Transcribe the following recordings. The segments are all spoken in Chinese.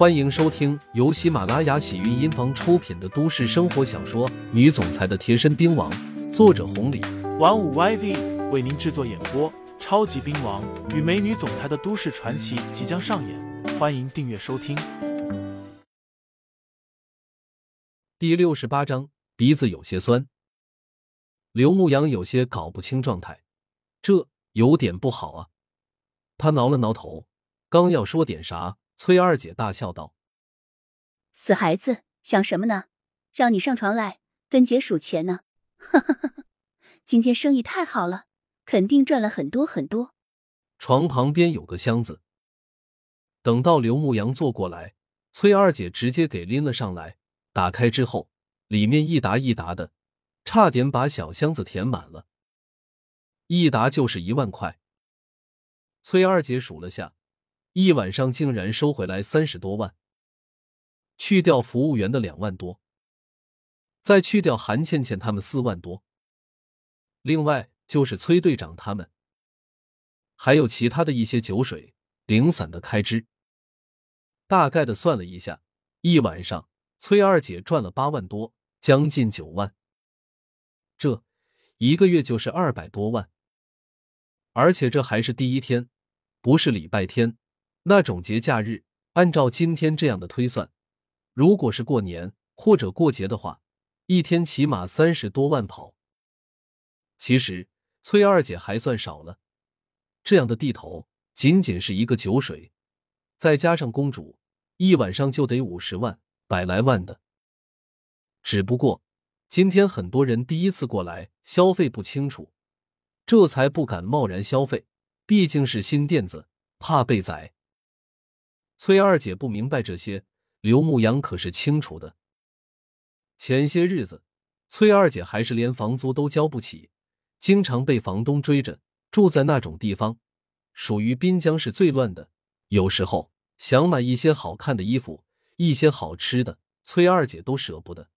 欢迎收听由喜马拉雅喜韵音房出品的都市生活小说《女总裁的贴身兵王》，作者红礼，玩五 YV 为您制作演播。超级兵王与美女总裁的都市传奇即将上演，欢迎订阅收听。第六十八章，鼻子有些酸。刘牧阳有些搞不清状态，这有点不好啊。他挠了挠头，刚要说点啥。崔二姐大笑道：“死孩子，想什么呢？让你上床来跟姐数钱呢。哈哈哈！今天生意太好了，肯定赚了很多很多。”床旁边有个箱子，等到刘牧阳坐过来，崔二姐直接给拎了上来。打开之后，里面一沓一沓的，差点把小箱子填满了。一沓就是一万块。崔二姐数了下。一晚上竟然收回来三十多万，去掉服务员的两万多，再去掉韩倩倩他们四万多，另外就是崔队长他们，还有其他的一些酒水零散的开支。大概的算了一下，一晚上崔二姐赚了八万多，将近九万，这一个月就是二百多万，而且这还是第一天，不是礼拜天。那种节假日，按照今天这样的推算，如果是过年或者过节的话，一天起码三十多万跑。其实崔二姐还算少了，这样的地头，仅仅是一个酒水，再加上公主，一晚上就得五十万，百来万的。只不过今天很多人第一次过来消费不清楚，这才不敢贸然消费，毕竟是新店子，怕被宰。崔二姐不明白这些，刘牧阳可是清楚的。前些日子，崔二姐还是连房租都交不起，经常被房东追着，住在那种地方，属于滨江市最乱的。有时候想买一些好看的衣服，一些好吃的，崔二姐都舍不得。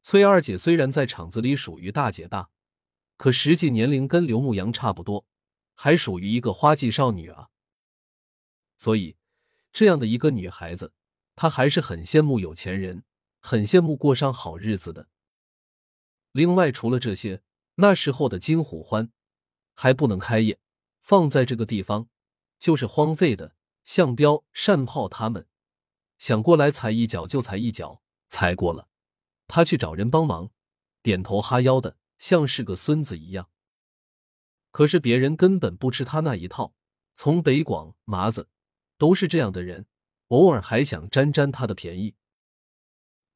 崔二姐虽然在厂子里属于大姐大，可实际年龄跟刘牧阳差不多，还属于一个花季少女啊，所以。这样的一个女孩子，她还是很羡慕有钱人，很羡慕过上好日子的。另外，除了这些，那时候的金虎欢还不能开业，放在这个地方就是荒废的。向彪、单炮他们想过来踩一脚就踩一脚，踩过了，他去找人帮忙，点头哈腰的，像是个孙子一样。可是别人根本不吃他那一套，从北广麻子。都是这样的人，偶尔还想沾沾他的便宜。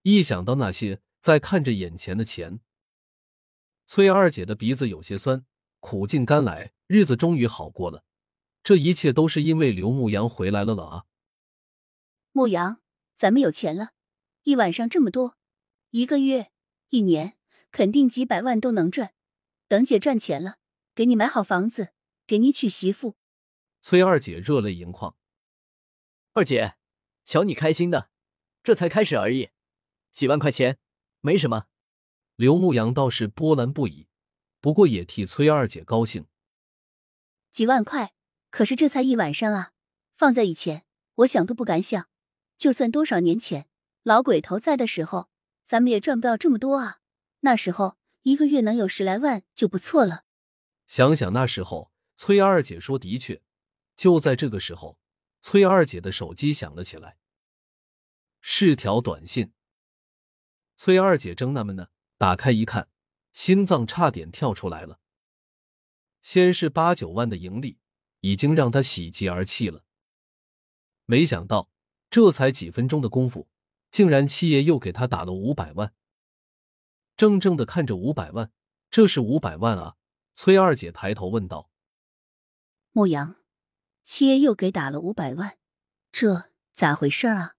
一想到那些，在看着眼前的钱，崔二姐的鼻子有些酸，苦尽甘来，日子终于好过了。这一切都是因为刘牧阳回来了了啊！牧阳，咱们有钱了，一晚上这么多，一个月、一年，肯定几百万都能赚。等姐赚钱了，给你买好房子，给你娶媳妇。崔二姐热泪盈眶。二姐，瞧你开心的，这才开始而已，几万块钱没什么。刘牧阳倒是波澜不已，不过也替崔二姐高兴。几万块，可是这才一晚上啊！放在以前，我想都不敢想。就算多少年前老鬼头在的时候，咱们也赚不到这么多啊。那时候一个月能有十来万就不错了。想想那时候，崔二姐说的确，就在这个时候。崔二姐的手机响了起来，是条短信。崔二姐正纳闷呢，打开一看，心脏差点跳出来了。先是八九万的盈利，已经让她喜极而泣了。没想到，这才几分钟的功夫，竟然七爷又给她打了五百万。怔怔的看着五百万，这是五百万啊！崔二姐抬头问道：“牧阳。”七爷又给打了五百万，这咋回事啊？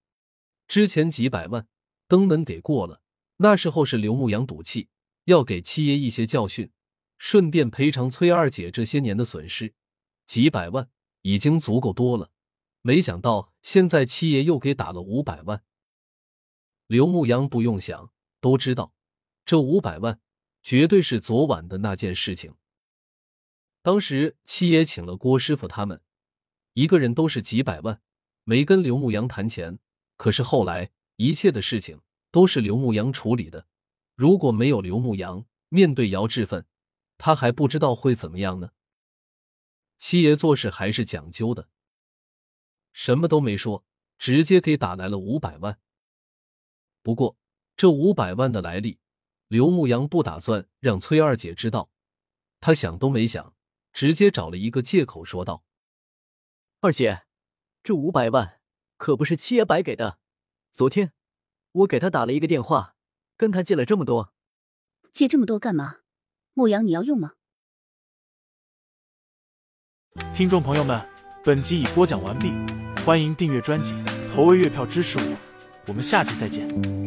之前几百万登门给过了，那时候是刘牧阳赌气，要给七爷一些教训，顺便赔偿崔二姐这些年的损失。几百万已经足够多了，没想到现在七爷又给打了五百万。刘牧阳不用想都知道，这五百万绝对是昨晚的那件事情。当时七爷请了郭师傅他们。一个人都是几百万，没跟刘牧阳谈钱。可是后来一切的事情都是刘牧阳处理的。如果没有刘牧阳，面对姚志奋，他还不知道会怎么样呢。七爷做事还是讲究的，什么都没说，直接给打来了五百万。不过这五百万的来历，刘牧阳不打算让崔二姐知道。他想都没想，直接找了一个借口说道：“二姐，这五百万可不是七爷白给的。昨天我给他打了一个电话，跟他借了这么多。借这么多干嘛？牧阳，你要用吗？”听众朋友们，本集已播讲完毕，欢迎订阅专辑，投喂月票支持我，我们下期再见。